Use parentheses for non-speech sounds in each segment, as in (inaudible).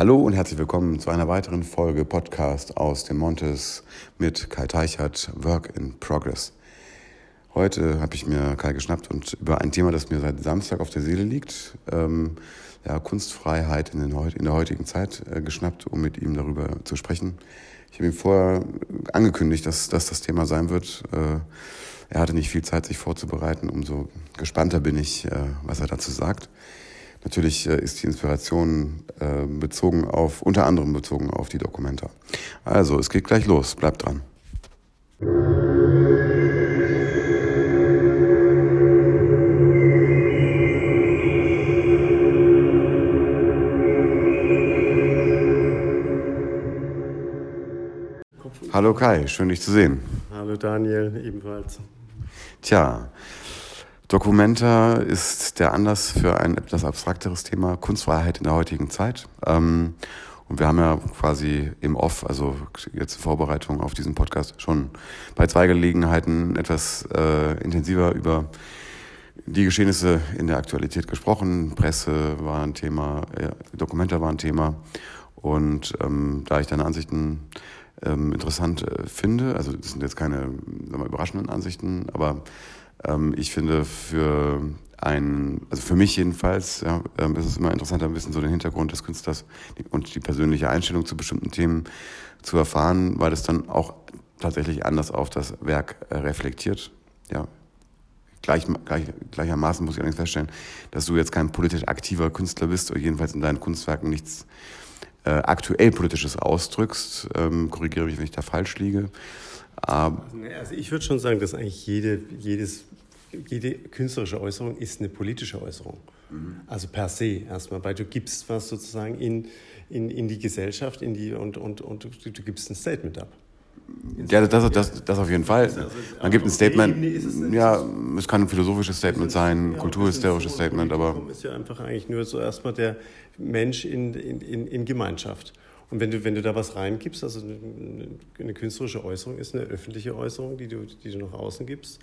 Hallo und herzlich willkommen zu einer weiteren Folge Podcast aus dem Montes mit Kai Teichert, Work in Progress. Heute habe ich mir Kai geschnappt und über ein Thema, das mir seit Samstag auf der Seele liegt, ähm, ja, Kunstfreiheit in, in, der heutigen Zeit äh, geschnappt, um mit ihm darüber zu sprechen. Ich habe ihm vorher angekündigt, dass, dass das Thema sein wird. Äh, er hatte nicht viel Zeit, sich vorzubereiten. Umso gespannter bin ich, äh, was er dazu sagt. Natürlich äh, ist die Inspiration äh, bezogen auf, unter anderem bezogen auf die Dokumenta. Also, es geht gleich los. Bleibt dran. Hallo Kai, schön dich zu sehen. Hallo Daniel, ebenfalls. Tja, Documenta ist der Anlass für ein etwas abstrakteres Thema Kunstfreiheit in der heutigen Zeit. Ähm, und wir haben ja quasi im Off, also jetzt Vorbereitung auf diesen Podcast, schon bei zwei Gelegenheiten etwas äh, intensiver über die Geschehnisse in der Aktualität gesprochen. Presse war ein Thema, äh, Dokumenta war ein Thema. Und ähm, da ich deine Ansichten ähm, interessant äh, finde, also das sind jetzt keine wir, überraschenden Ansichten, aber ähm, ich finde für ein, also für mich jedenfalls, ja, ähm, ist es immer interessanter, ein bisschen so den Hintergrund des Künstlers und die persönliche Einstellung zu bestimmten Themen zu erfahren, weil es dann auch tatsächlich anders auf das Werk äh, reflektiert. Ja, Gleich, gleich, gleichermaßen muss ich allerdings feststellen, dass du jetzt kein politisch aktiver Künstler bist oder jedenfalls in deinen Kunstwerken nichts äh, aktuell Politisches ausdrückst. Ähm, korrigiere mich, wenn ich da falsch liege. Aber also ich würde schon sagen, dass eigentlich jede, jedes, jede künstlerische Äußerung ist eine politische Äußerung. Mhm. Also per se erstmal, weil du gibst was sozusagen in, in, in die Gesellschaft in die, und, und, und du, du gibst ein Statement ab. Ja, das, das, das auf jeden Fall. Also Man gibt ein Statement, ja, es kann ein philosophisches Statement sein, kulturhistorisches Statement, aber... ist ja einfach eigentlich nur so erstmal der Mensch in, in, in Gemeinschaft. Und wenn du, wenn du da was reingibst, also eine, künstlerische Äußerung ist eine öffentliche Äußerung, die du, die du nach außen gibst,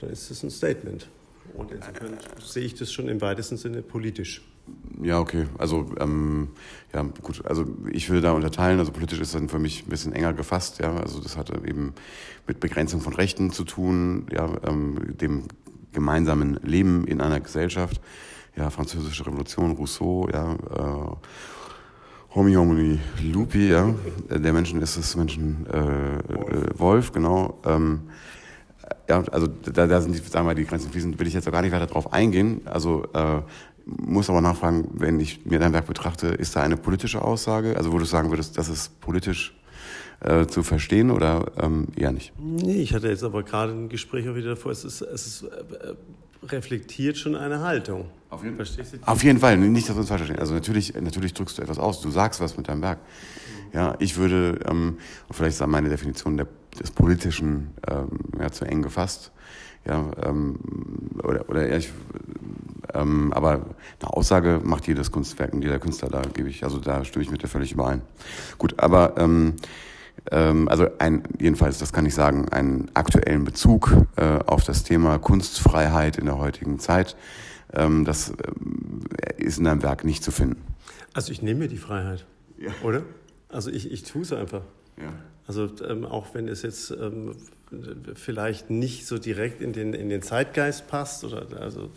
dann ist es ein Statement. Und insofern sehe ich das schon im weitesten Sinne politisch. Ja, okay. Also, ähm, ja, gut. Also, ich will da unterteilen. Also, politisch ist dann für mich ein bisschen enger gefasst. Ja, also, das hat eben mit Begrenzung von Rechten zu tun, ja, ähm, dem gemeinsamen Leben in einer Gesellschaft. Ja, französische Revolution, Rousseau, ja, äh, Homi Homini Lupi, ja. Der Menschen ist das Menschen äh, äh, Wolf, genau. Ähm, ja, also da, da sind die, sagen wir, die Grenzen fließend, will ich jetzt auch gar nicht weiter drauf eingehen. Also äh, muss aber nachfragen, wenn ich mir dein Werk betrachte, ist da eine politische Aussage? Also wo du sagen würdest, das ist politisch äh, zu verstehen oder ähm, eher nicht? Nee, ich hatte jetzt aber gerade ein Gespräch auch wieder davor, es ist, es ist äh, reflektiert schon eine Haltung. Auf jeden, Verstehst du? Auf jeden Fall, nicht, dass wir uns falsch verstehen. Also natürlich, natürlich drückst du etwas aus, du sagst was mit deinem Werk. Ja, ich würde, ähm, vielleicht ist meine Definition der, des Politischen ähm, ja, zu eng gefasst. Ja, ähm, oder, oder ich, ähm, aber eine Aussage macht jedes Kunstwerk und jeder Künstler, da gebe ich, also da stimme ich mit dir völlig überein. Gut, aber ähm, ähm, also ein, jedenfalls, das kann ich sagen, einen aktuellen Bezug äh, auf das Thema Kunstfreiheit in der heutigen Zeit. Ähm, das äh, ist in deinem Werk nicht zu finden. Also ich nehme mir die Freiheit, ja. oder? Also ich, ich tue es einfach. Ja. Also ähm, auch wenn es jetzt ähm, vielleicht nicht so direkt in den, in den Zeitgeist passt oder also,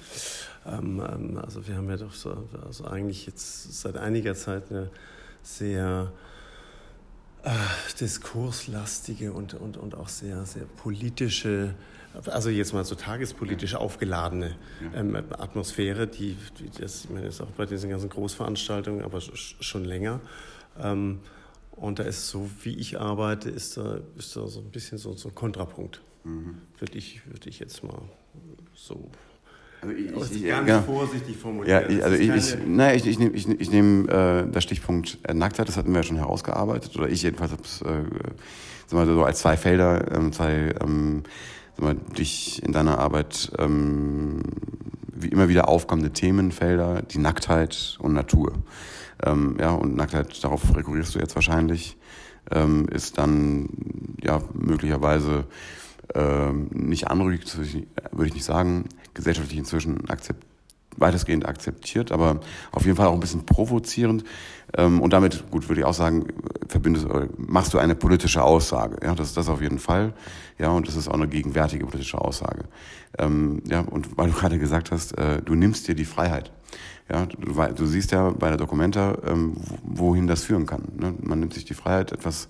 ähm, ähm also wir haben ja doch so also eigentlich jetzt seit einiger Zeit eine sehr äh, diskurslastige und, und, und auch sehr, sehr politische, also jetzt mal so tagespolitisch aufgeladene ähm, Atmosphäre, die, die das ich meine, ist auch bei diesen ganzen Großveranstaltungen, aber schon länger. Ähm, und da ist so, wie ich arbeite, ist da, ist da so ein bisschen so, so ein Kontrapunkt. Mhm. Würde ich, würd ich jetzt mal so also ich, ich, ganz ja, vorsichtig formuliert. Ja, ich, also ich, ich, naja, ich, ich nehme ich, ich nehm, äh, das Stichpunkt äh, Nacktheit, das hatten wir ja schon herausgearbeitet, oder ich jedenfalls habe es äh, so als zwei Felder, ähm, zwei, ähm, mal, dich in deiner Arbeit ähm, wie immer wieder aufkommende Themenfelder, die Nacktheit und Natur. Ähm, ja, und Nacktheit, darauf rekurrierst du jetzt wahrscheinlich, ähm, ist dann ja möglicherweise ähm, nicht anrüchig, würde ich nicht sagen, gesellschaftlich inzwischen akzept, weitestgehend akzeptiert, aber auf jeden Fall auch ein bisschen provozierend. Ähm, und damit, gut, würde ich auch sagen, verbindest, machst du eine politische Aussage. Ja, das ist das auf jeden Fall. Ja, und das ist auch eine gegenwärtige politische Aussage. Ähm, ja, und weil du (laughs) gerade gesagt hast, äh, du nimmst dir die Freiheit. Ja, du, du siehst ja bei der Dokumenta, ähm, wohin das führen kann. Ne? Man nimmt sich die Freiheit, etwas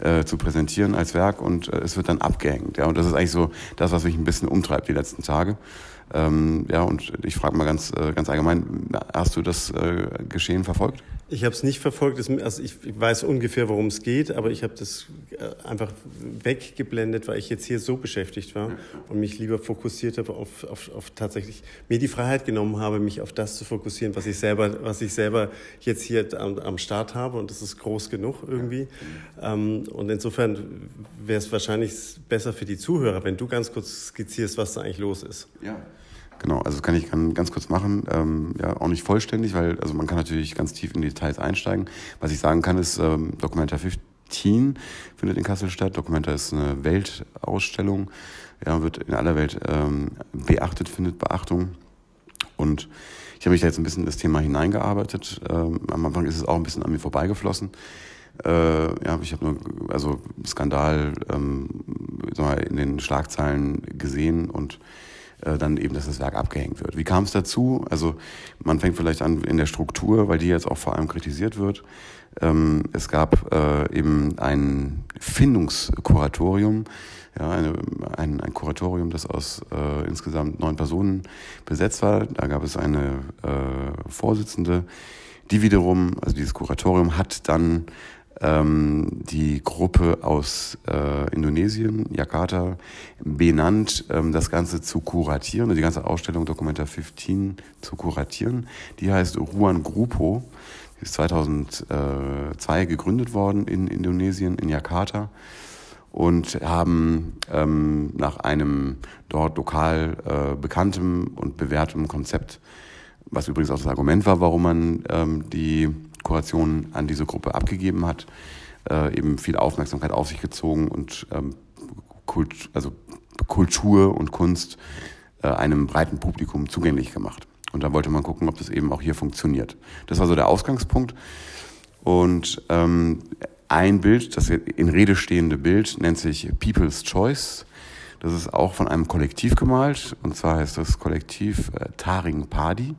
äh, zu präsentieren als Werk und äh, es wird dann abgehängt. Ja, und das ist eigentlich so das, was mich ein bisschen umtreibt die letzten Tage. Ähm, ja, und ich frage mal ganz, äh, ganz allgemein, hast du das äh, Geschehen verfolgt? Ich habe es nicht verfolgt. Also ich weiß ungefähr, worum es geht, aber ich habe das äh, einfach weggeblendet, weil ich jetzt hier so beschäftigt war und mich lieber fokussiert habe auf, auf, auf tatsächlich mir die Freiheit genommen habe, mich auf das zu fokussieren, was ich selber, was ich selber jetzt hier am, am Start habe und das ist groß genug irgendwie. Ähm, und insofern wäre es wahrscheinlich besser für die Zuhörer, wenn du ganz kurz skizzierst, was da eigentlich los ist. Ja. Genau, also das kann ich ganz kurz machen. Ähm, ja, auch nicht vollständig, weil also man kann natürlich ganz tief in die Details einsteigen. Was ich sagen kann, ist ähm, Documenta 15 findet in Kassel statt. Documenta ist eine Weltausstellung, ja, wird in aller Welt ähm, beachtet, findet Beachtung. Und ich habe mich da jetzt ein bisschen in das Thema hineingearbeitet. Ähm, am Anfang ist es auch ein bisschen an mir vorbeigeflossen. Äh, ja, ich habe nur also Skandal ähm, in den Schlagzeilen gesehen und äh, dann eben, dass das Werk abgehängt wird. Wie kam es dazu? Also man fängt vielleicht an in der Struktur, weil die jetzt auch vor allem kritisiert wird. Ähm, es gab äh, eben ein Findungskuratorium, ja, eine, ein, ein Kuratorium, das aus äh, insgesamt neun Personen besetzt war. Da gab es eine äh, Vorsitzende, die wiederum, also dieses Kuratorium hat dann ähm, die Gruppe aus äh, Indonesien, Jakarta, benannt, ähm, das Ganze zu kuratieren, also die ganze Ausstellung Documenta 15 zu kuratieren. Die heißt Ruan Grupo, ist 2002 gegründet worden in Indonesien, in Jakarta und haben ähm, nach einem dort lokal äh, bekanntem und bewährtem Konzept, was übrigens auch das Argument war, warum man ähm, die Kuration an diese Gruppe abgegeben hat, äh, eben viel Aufmerksamkeit auf sich gezogen und ähm, Kult, also Kultur und Kunst äh, einem breiten Publikum zugänglich gemacht. Und da wollte man gucken, ob das eben auch hier funktioniert. Das war so der Ausgangspunkt. Und ähm, ein Bild, das in Rede stehende Bild, nennt sich People's Choice. Das ist auch von einem Kollektiv gemalt. Und zwar heißt das Kollektiv äh, Taring Padi.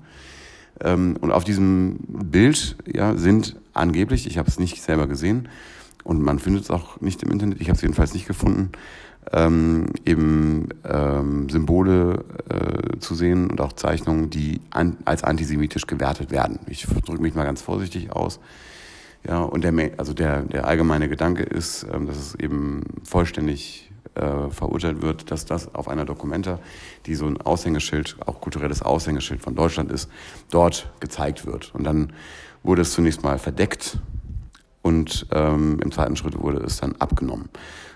Ähm, und auf diesem Bild ja, sind angeblich, ich habe es nicht selber gesehen und man findet es auch nicht im Internet, ich habe es jedenfalls nicht gefunden, ähm, eben ähm, Symbole äh, zu sehen und auch Zeichnungen, die an, als antisemitisch gewertet werden. Ich drücke mich mal ganz vorsichtig aus. Ja, und der, also der, der allgemeine Gedanke ist, ähm, dass es eben vollständig äh, verurteilt wird, dass das auf einer Dokumenta, die so ein Aushängeschild, auch kulturelles Aushängeschild von Deutschland ist, dort gezeigt wird. Und dann wurde es zunächst mal verdeckt und ähm, im zweiten Schritt wurde es dann abgenommen.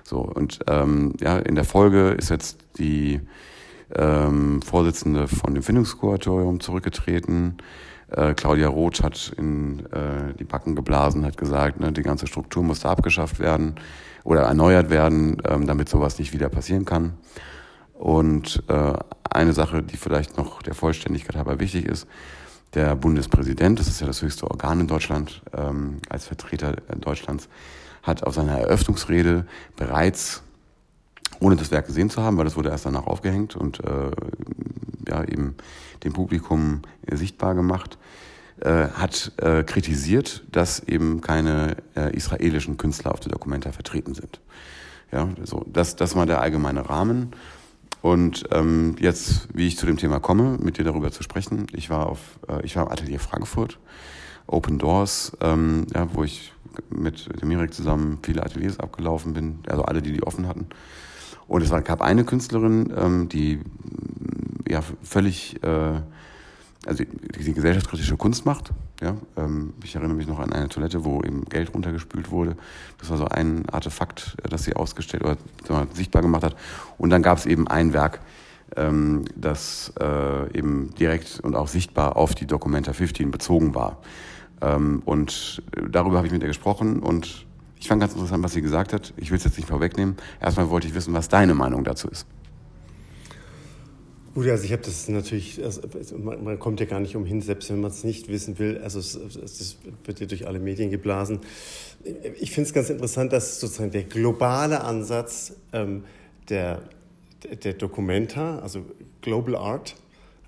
So und ähm, ja, in der Folge ist jetzt die ähm, Vorsitzende von dem Findungskuratorium zurückgetreten. Äh, Claudia Roth hat in äh, die Backen geblasen, hat gesagt, ne, die ganze Struktur musste abgeschafft werden oder erneuert werden, ähm, damit sowas nicht wieder passieren kann. Und äh, eine Sache, die vielleicht noch der Vollständigkeit halber wichtig ist, der Bundespräsident, das ist ja das höchste Organ in Deutschland, ähm, als Vertreter Deutschlands, hat auf seiner Eröffnungsrede bereits, ohne das Werk gesehen zu haben, weil das wurde erst danach aufgehängt und äh, ja eben dem Publikum sichtbar gemacht, äh, hat äh, kritisiert, dass eben keine äh, israelischen Künstler auf der Dokumenta vertreten sind. Ja, so, das, das war der allgemeine Rahmen. Und ähm, jetzt, wie ich zu dem Thema komme, mit dir darüber zu sprechen. Ich war auf, äh, ich war im Atelier Frankfurt, Open Doors, ähm, ja, wo ich mit dem Mirek zusammen viele Ateliers abgelaufen bin, also alle, die die offen hatten. Und es gab eine Künstlerin, ähm, die ja völlig äh, also die, die gesellschaftskritische Kunst macht. Ja, ähm, ich erinnere mich noch an eine Toilette, wo eben Geld runtergespült wurde. Das war so ein Artefakt, äh, das sie ausgestellt oder mal, sichtbar gemacht hat. Und dann gab es eben ein Werk, ähm, das äh, eben direkt und auch sichtbar auf die Documenta 15 bezogen war. Ähm, und darüber habe ich mit ihr gesprochen und ich fand ganz interessant, was sie gesagt hat. Ich will es jetzt nicht vorwegnehmen. Erstmal wollte ich wissen, was deine Meinung dazu ist. Gut, also ich habe das natürlich, also man, man, kommt ja gar nicht umhin, selbst wenn man es nicht wissen will. Also es, es, wird ja durch alle Medien geblasen. Ich finde es ganz interessant, dass sozusagen der globale Ansatz ähm, der, der Documenta, also Global Art,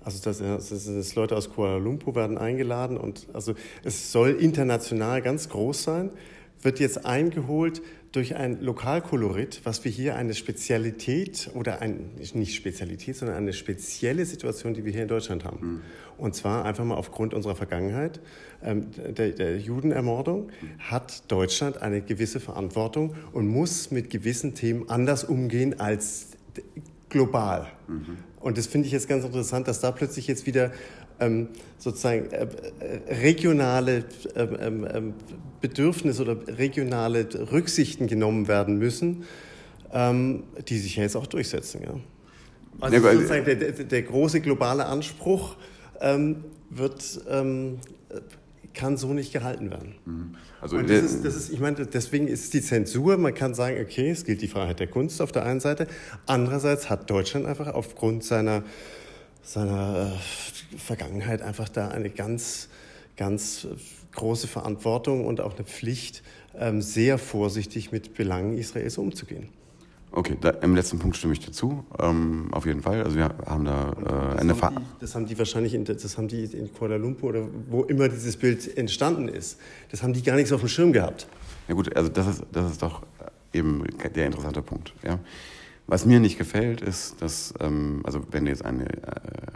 also das, das, das Leute aus Kuala Lumpur werden eingeladen und also es soll international ganz groß sein, wird jetzt eingeholt durch ein Lokalkolorit, was wir hier eine Spezialität oder ein, nicht Spezialität, sondern eine spezielle Situation, die wir hier in Deutschland haben. Mhm. Und zwar einfach mal aufgrund unserer Vergangenheit ähm, der, der, Judenermordung hat Deutschland eine gewisse Verantwortung und muss mit gewissen Themen anders umgehen als global. Mhm. Und das finde ich jetzt ganz interessant, dass da plötzlich jetzt wieder ähm, sozusagen äh, äh, regionale ähm, ähm, ähm, Bedürfnisse oder regionale Rücksichten genommen werden müssen, ähm, die sich ja jetzt auch durchsetzen. Ja. Also ja, sozusagen der, der, der, große globale Anspruch ähm, wird kann so nicht gehalten werden. Mhm. Also und das ist, das ist, ich meine, deswegen ist die Zensur, man kann sagen, okay, es gilt die Freiheit der Kunst auf der einen Seite, andererseits hat Deutschland einfach aufgrund seiner seiner äh, Vergangenheit einfach da eine ganz, ganz große Verantwortung und auch eine Pflicht, ähm, sehr vorsichtig mit Belangen Israels umzugehen. Okay, da, im letzten Punkt stimme ich dir zu, ähm, auf jeden Fall. Also wir haben da äh, eine Ver Das haben die wahrscheinlich, in, das haben die in Kuala Lumpur oder wo immer dieses Bild entstanden ist, das haben die gar nichts auf dem Schirm gehabt. Ja gut, also das ist, das ist doch eben der interessante Punkt. Ja? Was mir nicht gefällt, ist, dass, ähm, also wenn jetzt eine, äh,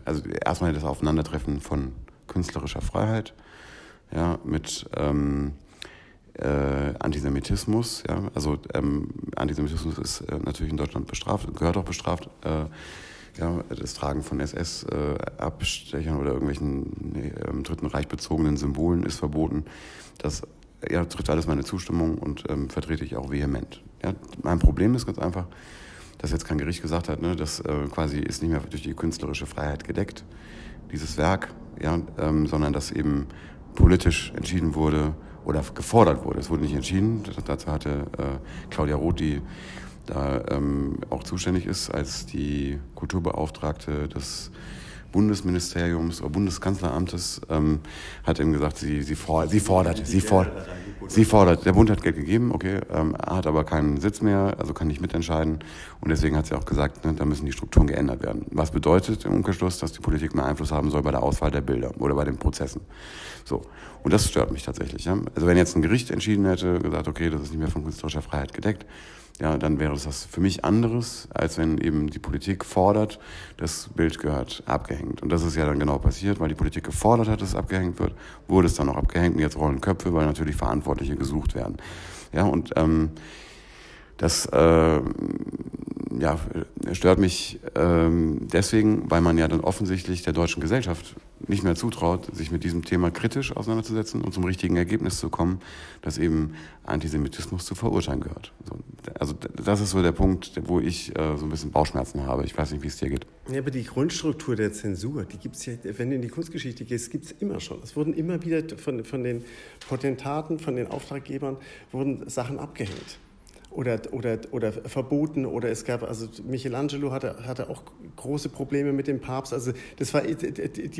also erstmal das Aufeinandertreffen von künstlerischer Freiheit, ja, mit ähm, äh, Antisemitismus, ja, also ähm, Antisemitismus ist äh, natürlich in Deutschland bestraft, gehört auch bestraft, äh, ja, das Tragen von SS-Abstechern äh, oder irgendwelchen nee, ähm, Dritten Reich bezogenen Symbolen ist verboten. Das ja, tritt alles meine Zustimmung und ähm, vertrete ich auch vehement. Ja, mein Problem ist ganz einfach, dass jetzt kein Gericht gesagt hat, ne, das äh, quasi ist nicht mehr durch die künstlerische Freiheit gedeckt, dieses Werk, ja, ähm, sondern dass eben politisch entschieden wurde oder gefordert wurde. Es wurde nicht entschieden, dazu hatte äh, Claudia Roth, die da ähm, auch zuständig ist als die Kulturbeauftragte des Bundesministeriums oder Bundeskanzleramtes ähm, hat eben gesagt, sie, sie, for, sie fordert, sie fordert, sie fordert. Der Bund hat Geld gegeben, okay, ähm, hat aber keinen Sitz mehr, also kann nicht mitentscheiden. Und deswegen hat sie auch gesagt, ne, da müssen die Strukturen geändert werden. Was bedeutet im Umkehrschluss, dass die Politik mehr Einfluss haben soll bei der Auswahl der Bilder oder bei den Prozessen. So. Und das stört mich tatsächlich. Ja? Also wenn jetzt ein Gericht entschieden hätte, gesagt, okay, das ist nicht mehr von künstlerischer Freiheit gedeckt, ja, dann wäre das was für mich anderes, als wenn eben die Politik fordert, das Bild gehört abgehängt. Und das ist ja dann genau passiert, weil die Politik gefordert hat, dass es abgehängt wird, wurde es dann auch abgehängt und jetzt rollen Köpfe, weil natürlich Verantwortliche gesucht werden. Ja, und ähm, das äh, ja, stört mich ähm, deswegen, weil man ja dann offensichtlich der deutschen Gesellschaft nicht mehr zutraut, sich mit diesem Thema kritisch auseinanderzusetzen und zum richtigen Ergebnis zu kommen, dass eben Antisemitismus zu verurteilen gehört. Also das ist so der Punkt, wo ich äh, so ein bisschen Bauchschmerzen habe. Ich weiß nicht, wie es dir geht. Ja, aber die Grundstruktur der Zensur, die gibt es ja, wenn du in die Kunstgeschichte gehst, gibt es immer schon. Es wurden immer wieder von, von den Potentaten, von den Auftraggebern, wurden Sachen abgehängt oder, oder, oder verboten oder es gab, also Michelangelo hatte, hatte auch große Probleme mit dem Papst. Also das war die,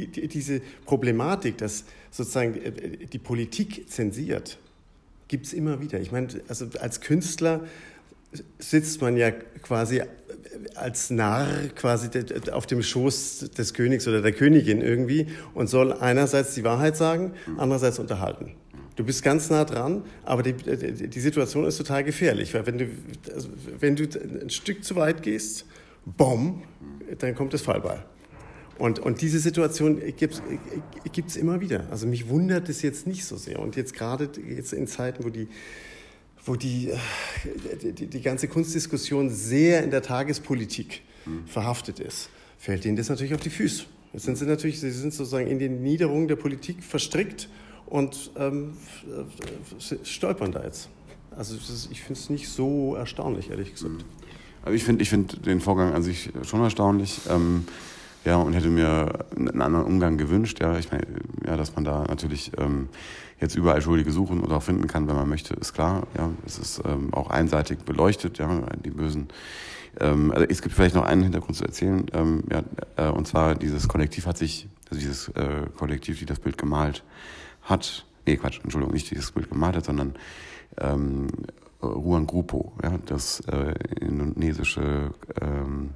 die, diese Problematik, dass sozusagen die Politik zensiert, gibt es immer wieder. Ich meine, also als Künstler sitzt man ja quasi als Narr quasi auf dem Schoß des Königs oder der Königin irgendwie und soll einerseits die Wahrheit sagen, andererseits unterhalten. Du bist ganz nah dran, aber die, die Situation ist total gefährlich, weil wenn du, also wenn du ein Stück zu weit gehst, bom, dann kommt das Fallball. Und, und diese Situation gibt es immer wieder. Also mich wundert es jetzt nicht so sehr. Und jetzt gerade jetzt in Zeiten, wo die, wo die, die, die ganze Kunstdiskussion sehr in der Tagespolitik verhaftet ist, fällt ihnen das natürlich auf die Füße. Jetzt sind sie natürlich, sie sind sozusagen in den Niederungen der Politik verstrickt und ähm, stolpern da jetzt. Also ich finde es nicht so erstaunlich, ehrlich gesagt. Also ich finde ich find den Vorgang an sich schon erstaunlich. Ähm, Ja, und hätte mir einen anderen Umgang gewünscht, ja, ich meine, ja, dass man da natürlich ähm, jetzt überall Schuldige suchen oder auch finden kann, wenn man möchte, ist klar. Ja, es ist ähm, auch einseitig beleuchtet, ja, die bösen. Ähm, also es gibt vielleicht noch einen Hintergrund zu erzählen, ähm, ja, äh, und zwar dieses Kollektiv hat sich, also dieses äh, Kollektiv, die das Bild gemalt hat, nee, Quatsch, Entschuldigung, nicht dieses Bild gemalt hat, sondern ähm, Ruan Grupo, ja, das äh, indonesische ähm,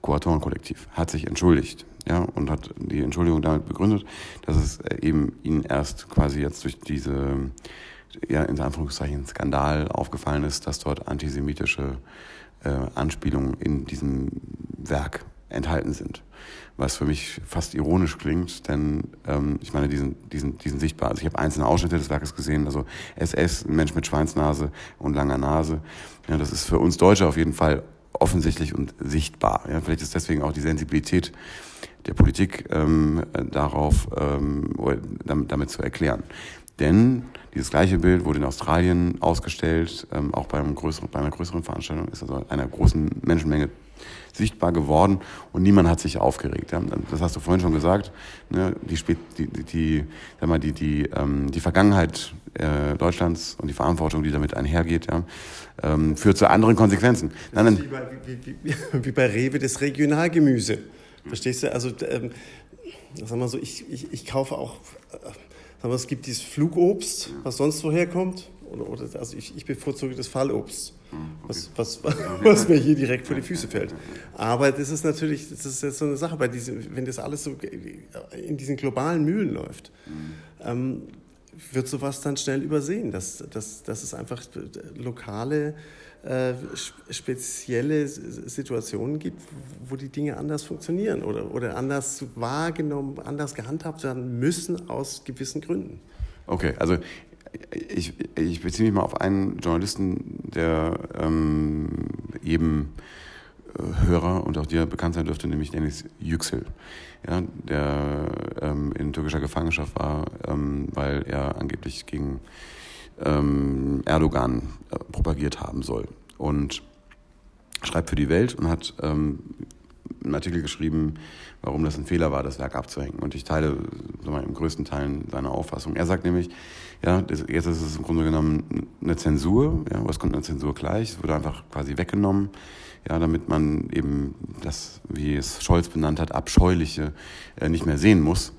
Kuratorenkollektiv, hat sich entschuldigt ja, und hat die Entschuldigung damit begründet, dass es eben ihnen erst quasi jetzt durch diese, ja, in Anführungszeichen Skandal aufgefallen ist, dass dort antisemitische äh, Anspielungen in diesem Werk enthalten sind. Was für mich fast ironisch klingt, denn ähm, ich meine, diesen, diesen, diesen sichtbar. Also ich habe einzelne Ausschnitte des Werkes gesehen, also SS, ein Mensch mit Schweinsnase und langer Nase. Ja, das ist für uns Deutsche auf jeden Fall offensichtlich und sichtbar. Ja, vielleicht ist deswegen auch die Sensibilität der Politik ähm, darauf ähm, damit, damit zu erklären. Denn dieses gleiche Bild wurde in Australien ausgestellt, ähm, auch bei, größeren, bei einer größeren Veranstaltung, ist also einer großen Menschenmenge sichtbar geworden und niemand hat sich aufgeregt. Das hast du vorhin schon gesagt. Ne, die, die, die, sag mal, die, die, ähm, die Vergangenheit äh, Deutschlands und die Verantwortung, die damit einhergeht, ja, ähm, führt zu anderen Konsequenzen. Das ist wie, bei, wie, wie, (laughs) wie bei Rewe das Regionalgemüse. Verstehst du? Also, ähm, sag mal so, ich, ich, ich kaufe auch, äh, sag mal, es gibt dieses Flugobst, was sonst woher kommt. Oder, oder, also ich, ich bevorzuge das Fallobst, was, was, (laughs) was mir hier direkt vor die Füße fällt. Aber das ist natürlich, das ist jetzt so eine Sache, bei diesem, wenn das alles so in diesen globalen Mühlen läuft, mhm. ähm, wird sowas dann schnell übersehen, dass, dass, dass es einfach lokale äh, spezielle Situationen gibt, wo die Dinge anders funktionieren oder, oder anders wahrgenommen, anders gehandhabt werden müssen aus gewissen Gründen. Okay, also ich, ich beziehe mich mal auf einen Journalisten, der ähm, eben äh, Hörer und auch dir bekannt sein dürfte, nämlich Dennis Yüksel, ja, der ähm, in türkischer Gefangenschaft war, ähm, weil er angeblich gegen ähm, Erdogan äh, propagiert haben soll. Und schreibt für die Welt und hat ähm, einen Artikel geschrieben, warum das ein Fehler war, das Werk abzuhängen. Und ich teile mal, im größten Teil seine Auffassung. Er sagt nämlich, ja, das, jetzt ist es im Grunde genommen eine Zensur, ja, was kommt eine Zensur gleich? Es wurde einfach quasi weggenommen, ja, damit man eben das, wie es Scholz benannt hat, abscheuliche äh, nicht mehr sehen muss.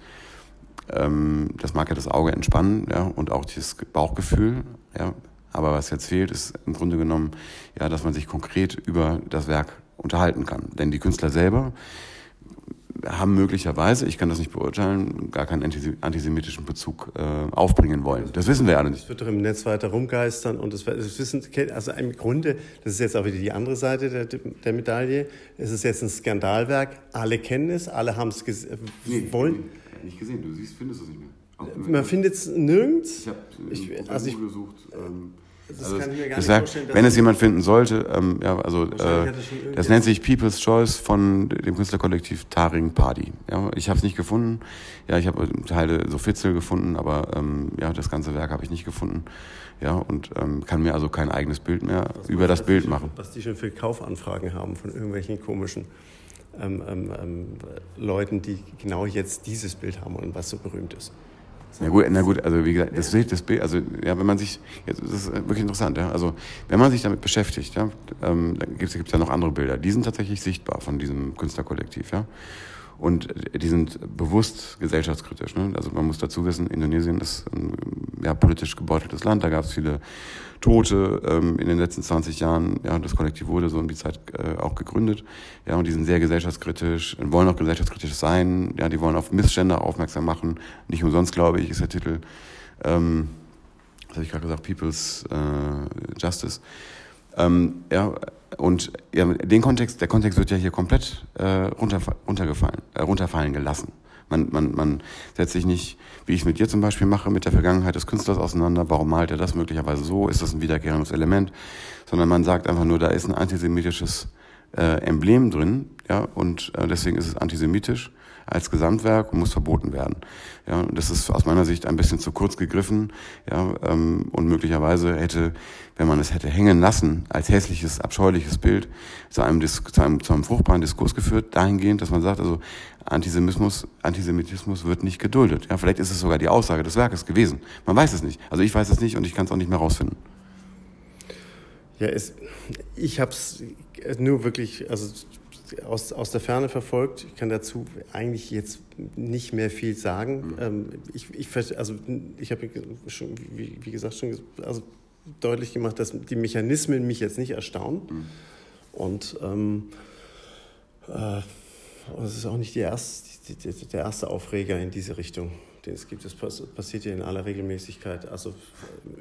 Ähm, das mag ja das Auge entspannen ja, und auch dieses Bauchgefühl. Ja. Aber was jetzt fehlt, ist im Grunde genommen, ja, dass man sich konkret über das Werk unterhalten kann. Denn die Künstler selber haben möglicherweise, ich kann das nicht beurteilen, gar keinen antisemitischen Bezug äh, aufbringen wollen. Das wissen wir alle nicht. Es wird doch im Netz weiter rumgeistern und das, das wissen, also im Grunde, das ist jetzt auch wieder die andere Seite der, der Medaille, es ist jetzt ein Skandalwerk, alle kennen es, alle haben es nee, wollen. Nicht gesehen, du siehst, findest es nicht mehr. Man findet es nirgends. Ich habe also ich, gesucht. Ähm, das also kann ich mir gar nicht vorstellen. Wenn es jemand finden sollte, ähm, ja, also äh, das nennt sich People's Choice von dem Künstlerkollektiv Taring Party. Ja, ich habe es nicht gefunden. Ja, ich habe Teile so Fitzel gefunden, aber ähm, ja, das ganze Werk habe ich nicht gefunden. Ja, und ähm, kann mir also kein eigenes Bild mehr was über das Bild machen. Was die schon für Kaufanfragen haben von irgendwelchen komischen ähm, ähm, ähm, Leuten, die genau jetzt dieses Bild haben und was so berühmt ist. Na gut, na gut, also wie gesagt, das Bild, das Bild, also ja, wenn man sich, jetzt, das ist wirklich interessant, ja, also wenn man sich damit beschäftigt, ja, ähm, dann gibt es ja noch andere Bilder, die sind tatsächlich sichtbar von diesem Künstlerkollektiv, ja. Und die sind bewusst gesellschaftskritisch. Ne? Also man muss dazu wissen, Indonesien ist ein ja, politisch gebeuteltes Land. Da gab es viele Tote ähm, in den letzten 20 Jahren. Ja, das Kollektiv wurde so um die Zeit äh, auch gegründet. Ja, und die sind sehr gesellschaftskritisch und wollen auch gesellschaftskritisch sein. Ja, die wollen auf Missstände aufmerksam machen. Nicht umsonst, glaube ich, ist der Titel, ähm, was habe ich gerade gesagt, People's äh, Justice. Ähm, ja, und ja, den Kontext, der Kontext wird ja hier komplett äh, runter, runtergefallen, äh, runterfallen gelassen. Man, man, man setzt sich nicht, wie ich es mit dir zum Beispiel mache, mit der Vergangenheit des Künstlers auseinander, warum malt er das möglicherweise so, ist das ein wiederkehrendes Element, sondern man sagt einfach nur, da ist ein antisemitisches äh, Emblem drin, ja, und äh, deswegen ist es antisemitisch. Als Gesamtwerk und muss verboten werden. Ja, das ist aus meiner Sicht ein bisschen zu kurz gegriffen. Ja, ähm, und möglicherweise hätte, wenn man es hätte hängen lassen, als hässliches, abscheuliches Bild, zu einem, zu einem, zu einem fruchtbaren Diskurs geführt, dahingehend, dass man sagt, also Antisemitismus, Antisemitismus wird nicht geduldet. Ja, vielleicht ist es sogar die Aussage des Werkes gewesen. Man weiß es nicht. Also ich weiß es nicht und ich kann es auch nicht mehr rausfinden. Ja, es, ich habe es nur wirklich, also aus, aus der Ferne verfolgt. Ich kann dazu eigentlich jetzt nicht mehr viel sagen. Mhm. Ähm, ich, ich, also ich habe schon, wie, wie, gesagt, schon also deutlich gemacht, dass die Mechanismen mich jetzt nicht erstaunen. Mhm. Und ähm, äh, es ist auch nicht die erste, die, die, der erste Aufreger in diese Richtung, den es gibt. Das passiert ja in aller Regelmäßigkeit, also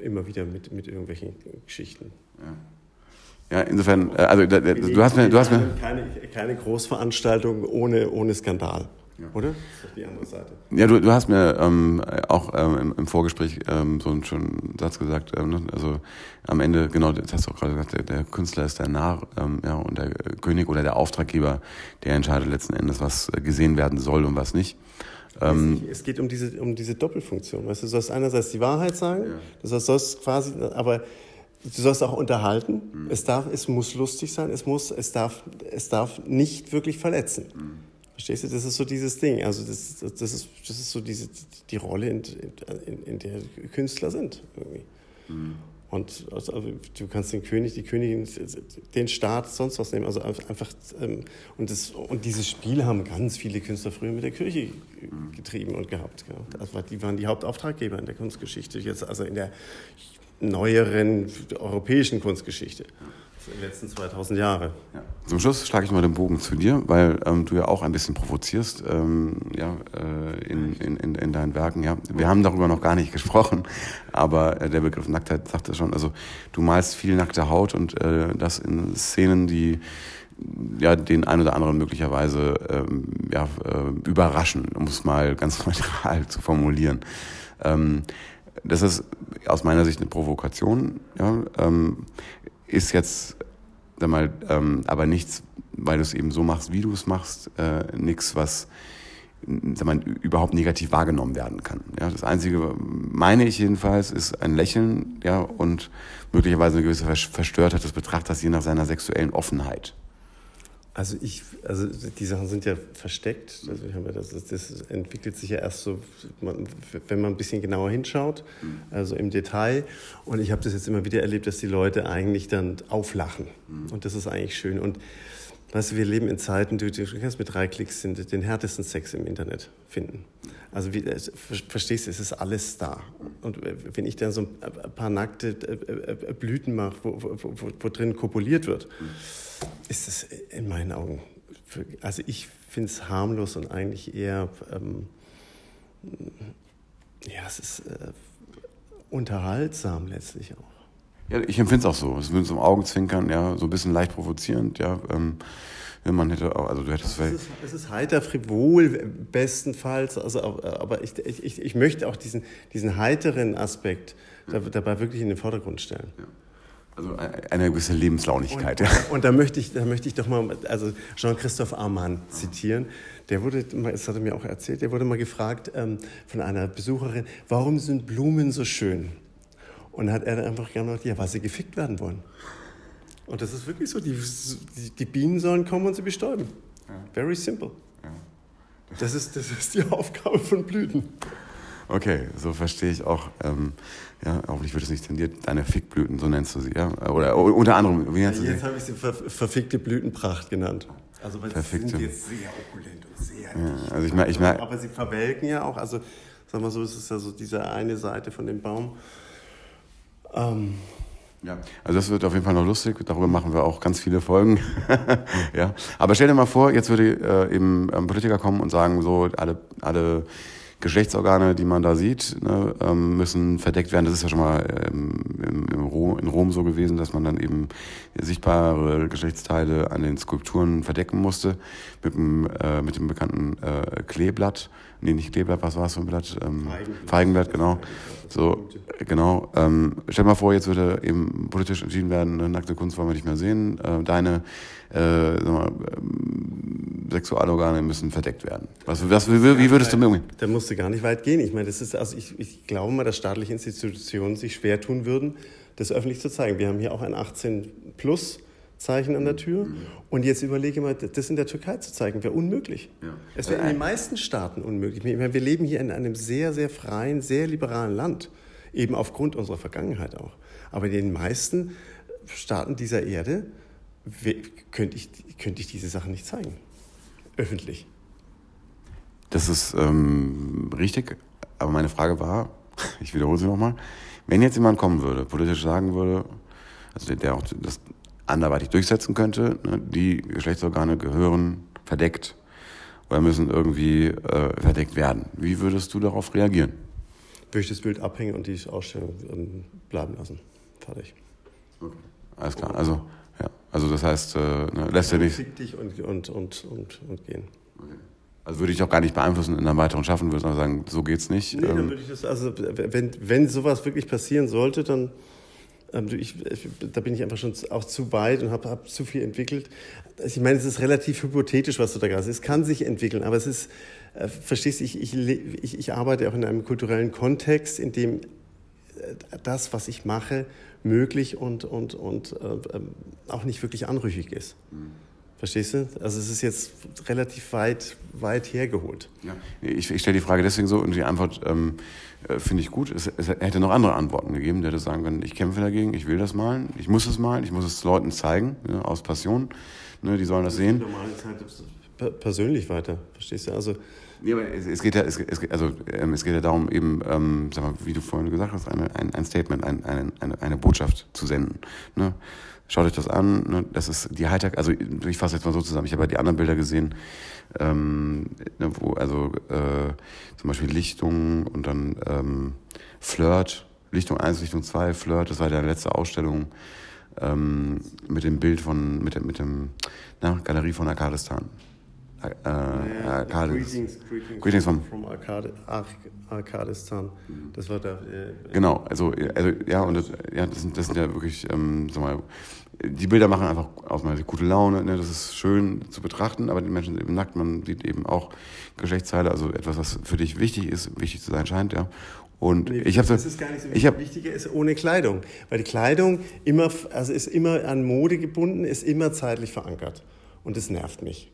immer wieder mit, mit irgendwelchen Geschichten. Ja. Ja, insofern, äh, also du hast mir, du hast mir keine, keine Großveranstaltung ohne ohne Skandal, ja. oder? Das ist doch die andere Seite. Ja, du, du hast mir ähm, auch ähm, im, im, Vorgespräch ähm, so einen schönen Satz gesagt. Ähm, ne? Also am Ende, genau, das hast du auch gerade gesagt, der, der Künstler ist der Narr, ähm, ja, und der König oder der Auftraggeber, der entscheidet letzten Endes, was gesehen werden soll und was nicht. Ähm, es geht um diese, um diese Doppelfunktion. Weißt du, du sollst einerseits die Wahrheit sagen, ja. du sollst quasi, aber Du sollst auch unterhalten. Mhm. Es darf, es muss lustig sein. Es muss, es darf, es darf nicht wirklich verletzen. Mhm. Verstehst du? Das ist so dieses Ding. Also das, das ist, das ist so diese die Rolle, in, in, in der Künstler sind irgendwie. Mhm. Und also, du kannst den König, die Königin, den Staat, sonst was nehmen. Also einfach ähm, und das und dieses Spiel haben ganz viele Künstler früher mit der Kirche getrieben und gehabt. Also die waren die Hauptauftraggeber in der Kunstgeschichte. Jetzt also in der neueren europäischen Kunstgeschichte. in den letzten 2000 Jahre. Ja. Zum Schluss schlage ich mal den Bogen zu dir, weil ähm, du ja auch ein bisschen provozierst ähm, ja, äh, in, in, in, in, deinen Werken. Ja. Wir haben darüber noch gar nicht (laughs) gesprochen, aber äh, der Begriff Nacktheit sagt es schon. Also du malst viel nackte Haut und äh, das in Szenen, die ja, den einen oder anderen möglicherweise ähm, ja, äh, überraschen, um es mal ganz (laughs) neutral zu formulieren. Ähm, das ist aus meiner Sicht eine Provokation, ja, ähm, ist jetzt sag mal, ähm, aber nichts, weil du es eben so machst, wie du es machst, äh, nichts, was sag mal, überhaupt negativ wahrgenommen werden kann. Ja, das Einzige, meine ich jedenfalls, ist ein Lächeln ja, und möglicherweise eine gewisse Verstörtheit des Betrachters je nach seiner sexuellen Offenheit. Also ich, also die Sachen sind ja versteckt. Also habe das, das entwickelt sich ja erst so, wenn man ein bisschen genauer hinschaut, mhm. also im Detail. Und ich habe das jetzt immer wieder erlebt, dass die Leute eigentlich dann auflachen. Mhm. Und das ist eigentlich schön. Und weißt du, wir leben in Zeiten, du, du kannst mit drei Klicks den, den härtesten Sex im Internet finden. Also wie, verstehst du, es ist alles da. Und wenn ich dann so ein paar nackte äh, äh, Blüten mache, wo, wo, wo, wo drin kopuliert wird, mhm ist es in meinen Augen, also ich finde es harmlos und eigentlich eher, ähm, ja, es ist äh, unterhaltsam letztlich auch. Ja, ich empfinde es auch so. Es wird zum Augenzwinkern, ja, so ein bisschen leicht provozierend, ja. Ähm, man hätte auch, also du hättest es ist, es ist heiter frivol bestenfalls, also aber ich, ich, ich möchte auch diesen, diesen heiteren Aspekt ja. dabei wirklich in den Vordergrund stellen. Ja. Also eine gewisse Lebenslaunigkeit. Und, ja. und da möchte ich, da möchte ich doch mal, also Jean-Christophe Armand zitieren. Der wurde, das hat er mir auch erzählt, der wurde mal gefragt ähm, von einer Besucherin, warum sind Blumen so schön? Und hat er dann einfach gesagt, ja, weil sie gefickt werden wollen. Und das ist wirklich so, die, die Bienen sollen kommen und sie bestäuben. Ja. Very simple. Ja. Das, ist, das ist die Aufgabe von Blüten. Okay, so verstehe ich auch. Ähm, ja, hoffentlich wird es nicht tendiert. Deine Fickblüten, so nennst du sie, ja? Oder unter anderem, wie nennst du sie? Jetzt habe ich sie ver verfickte Blütenpracht genannt. Also weil Perfekte. sie sind jetzt sehr opulent und sehr ja, also ich merke, ich merke. Aber sie verwelken ja auch. Also sag mal so, es ist ja so diese eine Seite von dem Baum. Ähm, ja, also das wird auf jeden Fall noch lustig. Darüber machen wir auch ganz viele Folgen. (laughs) ja, aber stell dir mal vor, jetzt würde äh, eben ein Politiker kommen und sagen so alle alle Geschlechtsorgane, die man da sieht, ne, ähm, müssen verdeckt werden. Das ist ja schon mal ähm, im Rom, in Rom so gewesen, dass man dann eben sichtbare Geschlechtsteile an den Skulpturen verdecken musste mit dem, äh, mit dem bekannten äh, Kleeblatt. Nee, nicht Kleeblatt, was war es für ein Blatt? Ähm, Feigenblatt. Feigenblatt, genau. So, genau. Ähm, stell mal vor, jetzt würde eben politisch entschieden werden, eine nackte Kunst wollen wir nicht mehr sehen. Äh, deine äh, sag mal, ähm, Sexualorgane müssen verdeckt werden. Was, was, wie, wie würdest du mir umgehen? Da musst du gar nicht weit gehen. Ich meine, das ist, also ich, ich glaube mal, dass staatliche Institutionen sich schwer tun würden, das öffentlich zu zeigen. Wir haben hier auch ein 18 Plus Zeichen an der Tür. Und jetzt überlege mal, das in der Türkei zu zeigen, wäre unmöglich. Ja. Es wäre in den meisten Staaten unmöglich. Wir leben hier in einem sehr, sehr freien, sehr liberalen Land, eben aufgrund unserer Vergangenheit auch. Aber in den meisten Staaten dieser Erde könnte ich, könnte ich diese Sachen nicht zeigen. Öffentlich. Das ist ähm, richtig. Aber meine Frage war, (laughs) ich wiederhole sie nochmal, wenn jetzt jemand kommen würde, politisch sagen würde, also der auch das anderweitig durchsetzen könnte. Ne? Die Geschlechtsorgane gehören verdeckt oder müssen irgendwie äh, verdeckt werden. Wie würdest du darauf reagieren? Würde ich das Bild abhängen und die Ausstellung ähm, bleiben lassen. Fertig. Okay. Alles klar. Also, ja. also das heißt, äh, ne, lässt ja, er nicht. Fick dich und, und, und, und, und gehen. Okay. Also würde ich auch gar nicht beeinflussen in einem weiteren Schaffen, würde ich sagen, so geht's nicht. Nee, dann ähm, würde ich das, also wenn, wenn sowas wirklich passieren sollte, dann ähm, ich, da bin ich einfach schon auch zu weit und habe hab zu viel entwickelt. Also ich meine, es ist relativ hypothetisch, was du da gerade sagst. Es kann sich entwickeln, aber es ist, äh, verstehst du, ich, ich, ich, ich arbeite auch in einem kulturellen Kontext, in dem äh, das, was ich mache, möglich und, und, und äh, ähm, auch nicht wirklich anrüchig ist. Mhm. Verstehst du? Also es ist jetzt relativ weit, weit hergeholt. Ja. Ich, ich stelle die Frage deswegen so und die Antwort ähm, äh, finde ich gut. Es, es, hätte noch andere Antworten gegeben. Der hätte sagen können, ich kämpfe dagegen, ich will das malen, ich muss es malen, ich muss es Leuten zeigen, ne, aus Passion. Ne, die sollen das sehen. Normale Zeit persönlich weiter, verstehst du? Also ja, aber es, es, geht ja, es, es, also, ähm, es geht ja darum, eben, ähm, sag mal, wie du vorhin gesagt hast, eine, ein, ein Statement, ein, eine, eine, eine Botschaft zu senden. Ne? Schaut euch das an. Ne? Das ist die Heiter, also ich fasse jetzt mal so zusammen. Ich habe ja die anderen Bilder gesehen, ähm, ne, wo also äh, zum Beispiel Lichtung und dann ähm, Flirt, Lichtung 1, Lichtung 2, Flirt, das war die letzte Ausstellung ähm, mit dem Bild von, mit dem, mit dem na, Galerie von Arkadistan. Äh, ja, Arkade, greetings, greetings, greetings from, from Arkade, Arkadistan. Das war da. Äh, genau, also, also ja, und das, ja, das, sind, das sind ja wirklich, ähm, sag mal, die Bilder machen einfach aus meiner Sicht gute Laune, ne? das ist schön zu betrachten, aber die Menschen sind eben nackt, man sieht eben auch Geschlechtsteile, also etwas, was für dich wichtig ist, wichtig zu sein scheint, ja. Und nee, ich habe das ist gar nicht so wichtig. Hab, Wichtiger ist ohne Kleidung, weil die Kleidung immer, also ist immer an Mode gebunden, ist immer zeitlich verankert und das nervt mich.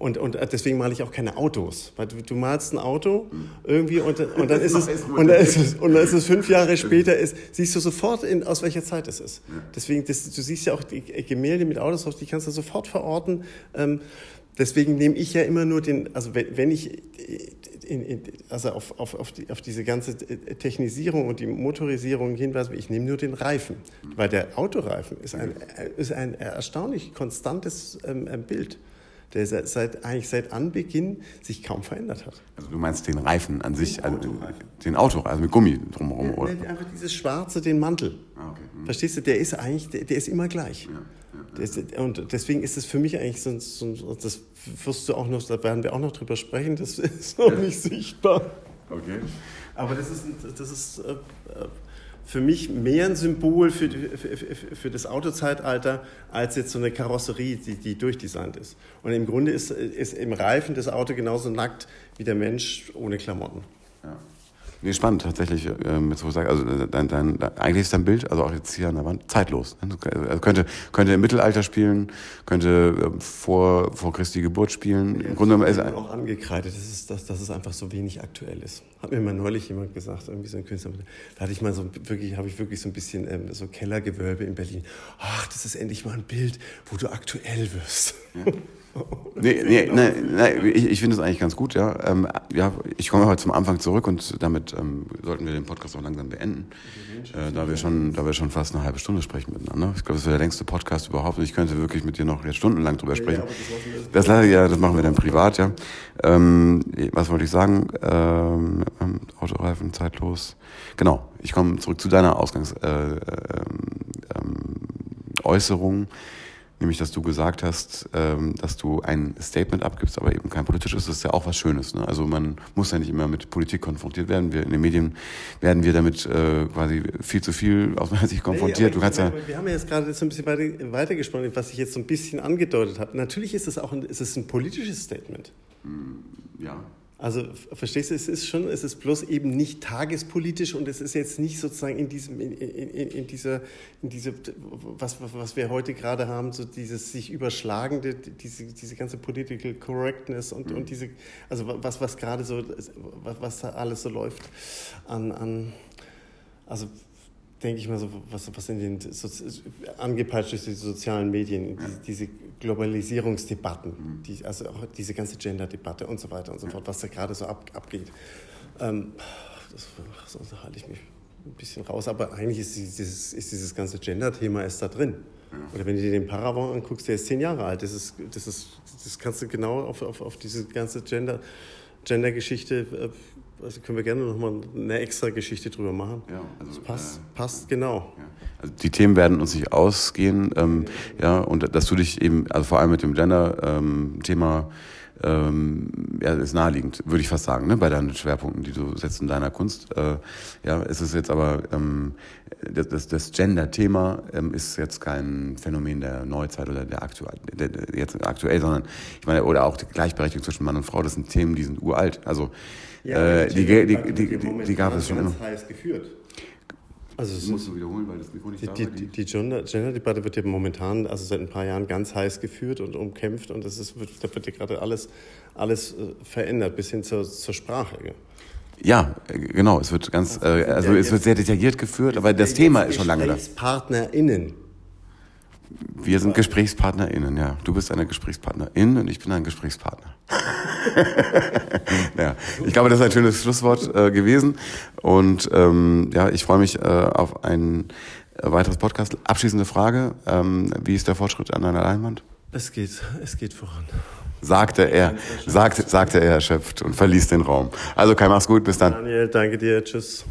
Und, und deswegen male ich auch keine Autos. Weil du, du malst ein Auto irgendwie und, und, dann ist (laughs) es, und, dann ist es, und dann ist es fünf Jahre später, ist, siehst du sofort, in, aus welcher Zeit es ist. Deswegen, das, du siehst ja auch die Gemälde mit Autos, die kannst du sofort verorten. Ähm, deswegen nehme ich ja immer nur den, also wenn, wenn ich in, in, also auf, auf, auf, die, auf diese ganze Technisierung und die Motorisierung hinweise, ich nehme nur den Reifen. Weil der Autoreifen ist ein, ist ein erstaunlich konstantes ähm, Bild der seit, eigentlich seit Anbeginn sich kaum verändert hat. Also du meinst den Reifen an sich, den also Autoreifen, den Auto, also mit Gummi drumherum, ja, oder? Einfach dieses Schwarze, den Mantel. Ah, okay. mhm. Verstehst du, der ist eigentlich, der, der ist immer gleich. Ja. Ja, und deswegen ist es für mich eigentlich so, so, das wirst du auch noch, da werden wir auch noch drüber sprechen, das (laughs) ist noch nicht sichtbar. Okay. Aber das ist, das ist äh, äh für mich mehr ein Symbol für, für, für, das Autozeitalter als jetzt so eine Karosserie, die, die durchdesignt ist. Und im Grunde ist, ist im Reifen das Auto genauso nackt wie der Mensch ohne Klamotten. Ja. Nee, spannend tatsächlich, äh, mit so sagen. Also äh, dein, dein, eigentlich ist dein Bild, also auch jetzt hier an der Wand, zeitlos. Also könnte, könnte im Mittelalter spielen, könnte äh, vor, vor Christi Geburt spielen. Ja, Im Grunde ist auch angekreidet, das ist, dass, dass es einfach so wenig aktuell ist. Hat mir mal neulich jemand gesagt, irgendwie so ein Künstler. Da hatte ich mal so wirklich, habe ich wirklich so ein bisschen ähm, so Kellergewölbe in Berlin. Ach, das ist endlich mal ein Bild, wo du aktuell wirst. Ja. Nee, nee, nee, nee, ich, ich finde es eigentlich ganz gut, ja. Ähm, ja. Ich komme heute zum Anfang zurück und damit ähm, sollten wir den Podcast auch langsam beenden. Äh, da, wir schon, da wir schon fast eine halbe Stunde sprechen miteinander. Ich glaube, das wäre der längste Podcast überhaupt und ich könnte wirklich mit dir noch jetzt stundenlang drüber sprechen. Ja, das, das, ja, das machen wir dann privat, ja. Ähm, was wollte ich sagen? Ähm, ähm Autoreifen, zeitlos. Genau, ich komme zurück zu deiner Ausgangsäußerung. Äh, ähm, nämlich dass du gesagt hast, ähm, dass du ein Statement abgibst, aber eben kein politisches. Das ist ja auch was Schönes. Ne? Also man muss ja nicht immer mit Politik konfrontiert werden. Wir in den Medien werden wir damit äh, quasi viel zu viel aus meiner Sicht konfrontiert. Nee, du kannst ja wir haben ja jetzt gerade so ein bisschen weiter, weitergesprochen, was ich jetzt so ein bisschen angedeutet habe. Natürlich ist es auch ein, ist es ein politisches Statement. Ja. Also verstehst du, es ist schon, es ist bloß eben nicht tagespolitisch und es ist jetzt nicht sozusagen in diesem, in, in, in dieser, in diese, was, was wir heute gerade haben, so dieses sich überschlagende, diese, diese ganze Political Correctness und, mhm. und diese, also was, was gerade so, was, was da alles so läuft an, an also denke ich mal so, was, was in den so, angepeitscht ist, die sozialen Medien, die, diese Globalisierungsdebatten, mhm. die, also auch diese ganze Gender-Debatte und so weiter und so fort, was da gerade so ab, abgeht. Ähm, das, sonst halte ich mich ein bisschen raus, aber eigentlich ist dieses, ist dieses ganze Gender-Thema ist da drin. Oder wenn du dir den Paravon anguckst, der ist zehn Jahre alt. Das, ist, das, ist, das kannst du genau auf, auf, auf diese ganze Gender, Gender-Geschichte äh, also können wir gerne nochmal eine extra Geschichte drüber machen. Ja, also, das passt, äh, passt genau. Ja. Also die Themen werden uns nicht ausgehen, ähm, ja, und dass du dich eben, also vor allem mit dem Gender-Thema, ähm, ähm, ja, ist naheliegend, würde ich fast sagen, ne, bei deinen Schwerpunkten, die du setzt in deiner Kunst. Äh, ja, es ist jetzt aber ähm, das, das Gender-Thema ähm, ist jetzt kein Phänomen der Neuzeit oder der aktuell, der, der, jetzt aktuell, sondern ich meine, oder auch die Gleichberechtigung zwischen Mann und Frau, das sind Themen, die sind uralt. Also ja, äh, die, die, die, die, die gab es schon immer. heiß geführt. Also das musst du wiederholen, weil das Mikro nicht die, da Die, die Gender-Debatte wird ja momentan, also seit ein paar Jahren, ganz heiß geführt und umkämpft und das ist, da wird ja gerade alles, alles äh, verändert, bis hin zur, zur Sprache. Ja, genau. Es wird ganz, also, äh, also es wird sehr detailliert geführt, aber das Thema ist schon lange da. PartnerInnen wir sind GesprächspartnerInnen, ja. Du bist eine Gesprächspartnerin und ich bin ein Gesprächspartner. (laughs) ja, ich glaube, das ist ein schönes Schlusswort äh, gewesen. Und ähm, ja, ich freue mich äh, auf ein äh, weiteres Podcast. Abschließende Frage. Ähm, wie ist der Fortschritt an deiner Leinwand? Es geht, es geht voran. Sagte er, sagte, sagte er erschöpft und verließ den Raum. Also Kai, mach's gut, bis dann. Daniel, danke dir, tschüss.